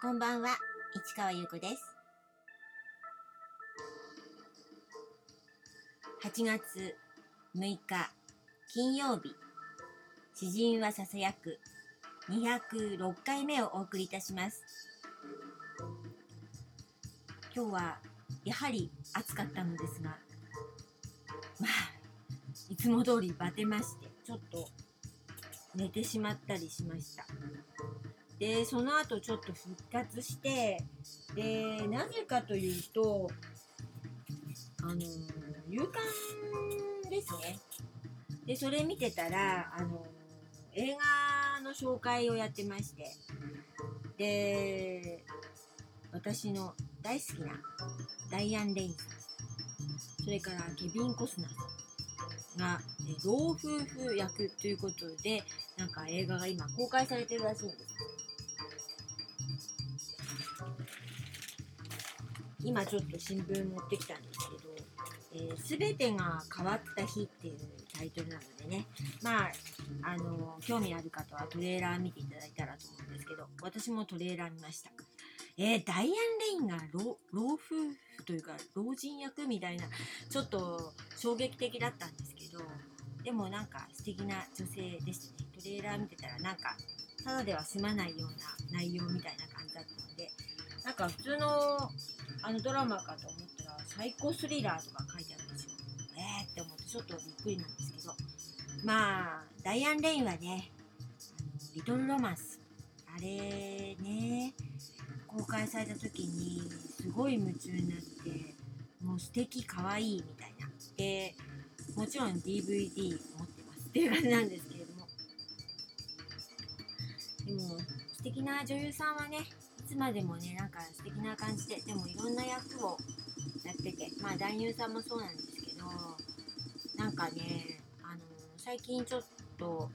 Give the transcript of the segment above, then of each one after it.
こんばんは、市川優子です。8月6日金曜日、詩人はささやく206回目をお送りいたします。今日はやはり暑かったのですが、まあ、いつも通りバテまして、ちょっと寝てしまったりしました。でその後ちょっと復活してでなぜかというとあの勇敢ですね。でそれ見てたらあの映画の紹介をやってましてで私の大好きなダイアン・レインさんそれからケビン・コスナーさんがえ老夫婦役ということでなんか映画が今公開されてるらしいんです。今ちょっと新聞持ってきたんですけど「す、え、べ、てが変わった日」っていうタイトルなのでね。まああの興味ある方はトレーラー見ていただいたらと思うんですけど私もトレーラー見ました。えー、ダイアン・レインが老老夫婦というか老人役みたいなちょっと衝撃的だったんですけどでもなんか素敵な女性でしたね。トレーラー見てたらなんかただでは済まないような内容みたいな感じだったのでなんか普通のあのドラマかと思ったらサイコスリラーとか書いてあるんですよ。えーって思ってちょっとびっくりなんですけど。まあダイアン・レインはねリトル・ロマンス。あれね公開された時にすごい夢中になってもう素敵可愛いみたいな。でもちろん DVD 持ってます。っていう感じなんですけれども。でも素敵な女優さんはねつまでもねなんか素敵な感じででもいろんな役をやっててまあ男優さんもそうなんですけどなんかねあの最近ちょっと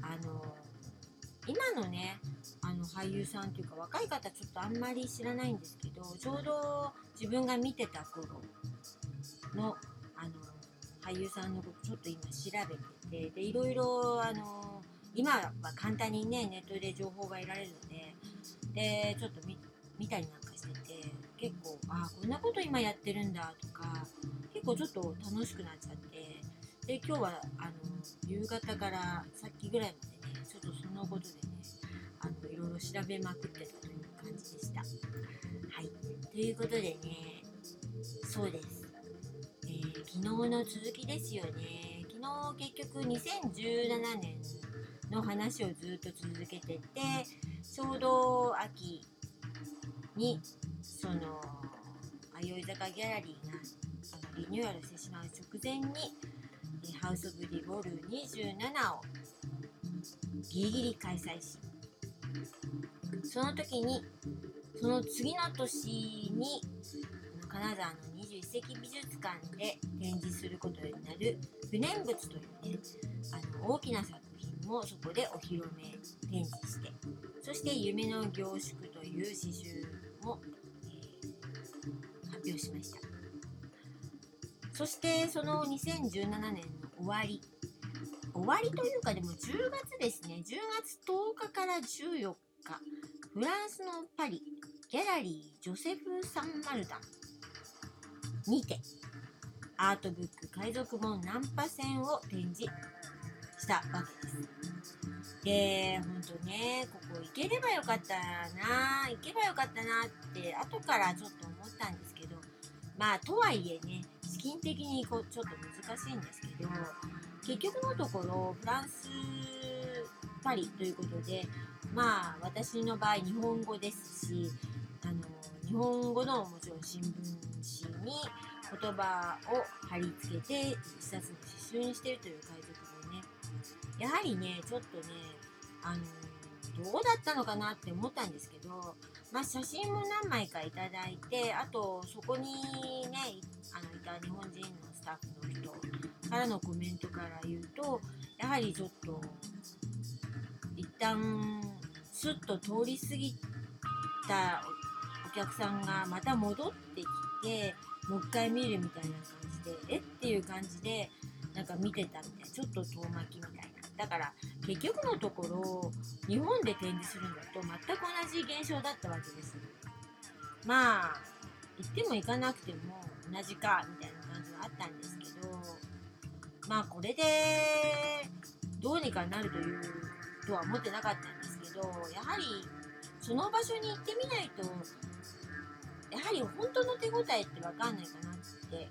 あの今のねあの俳優さんというか若い方ちょっとあんまり知らないんですけどちょうど自分が見てた頃のあの俳優さんのことちょっと今調べててでいろいろあの今は簡単にねネットで情報が得られるのででちょっと見たりなんかしてて結構あこんなこと今やってるんだとか結構ちょっと楽しくなっちゃってで今日はあの夕方からさっきぐらいまでねちょっとそのことでねあのいろいろ調べまくってたという感じでした。はい。ということでねそうです、え、昨日の続きですよね。昨日結局2017年の話をずっと続けててちょうど秋にその弥生坂ギャラリーがリニューアルしてしまう直前に「ハウス・オブ・リボル27」をギリギリ開催しその時にその次の年に金沢の21世紀美術館で展示することになる「不念仏」というねあの大きな作もそこでお披露目展示してそして「夢の凝縮」という詩集も、えー、発表しました。そしてその2017年の終わり。終わりというかでも10月ですね。10月10日から14日。フランスのパリギャラリージョセフ・サンマルダンにてアートブック海賊本ナンパ船を展示。したわけです。で、ほんとね、ここ行ければよかったな、行けばよかったなって後からちょっと思ったんですけど、まあとはいえね、資金的にこうちょっと難しいんですけど、結局のところフランスパリということで、まあ私の場合日本語ですし、あの日本語のもちろん新聞紙に言葉を貼り付けて一冊の刺繍にしてるという海賊やはりねちょっとねあのどうだったのかなって思ったんですけど、まあ、写真も何枚かいただいてあとそこにねあのいた日本人のスタッフの人からのコメントから言うとやはりちょっと一旦スッと通り過ぎたお客さんがまた戻ってきてもう一回見るみたいな感じでえ？っていう感じでなんか見てたみたいちょっと遠巻きみたいな。だから結局のところ日本で展示するのと全く同じ現象だったわけです。まあ行っても行かなくても同じかみたいな感じはあったんですけどまあこれでどうにかなるというとは思ってなかったんですけどやはりその場所に行ってみないとやはり本当の手応えって分かんないかなって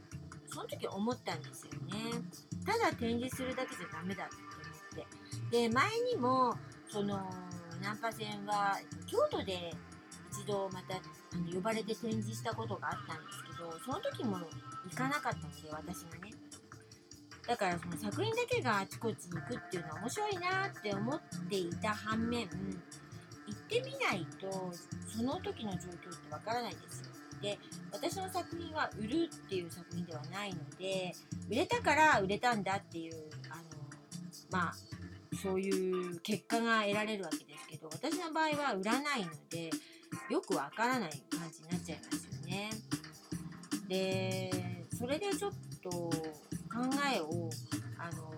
その時思ったんですよね。ただ展示するだけじゃダメだって思ってで前にもそのナンパ船は京都で一度またあの呼ばれて展示したことがあったんですけどその時も行かなかったので私がね。だからその作品だけがあちこちに行くっていうのは面白いなって思っていた反面行ってみないとその時の状況ってわからないですよ。で私の作品は売るっていう作品ではないので売れたから売れたんだっていうあのまあそういう結果が得られるわけですけど私の場合は売らないのでよくわからない感じになっちゃいますよね。でそれでちょっと考えをあの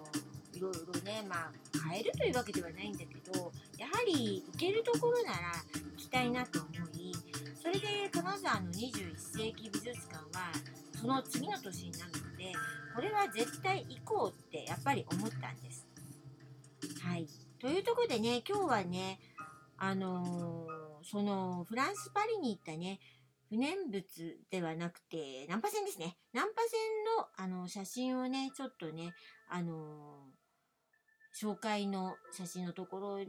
いろいろねまあ変えるというわけではないんだけどやはり行けるところなら行きたいなと思いそれで金沢の21世紀美術館はその次の年になるのでこれは絶対行こうってやっぱり思ったんです。というところでね今日はねあのー、そのフランス・パリに行ったね不燃物ではなくてナンパ船ですねナンパ船のあの写真をねちょっとねあのー、紹介の写真のところに、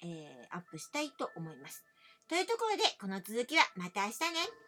えー、アップしたいと思います。というところでこの続きはまた明日ね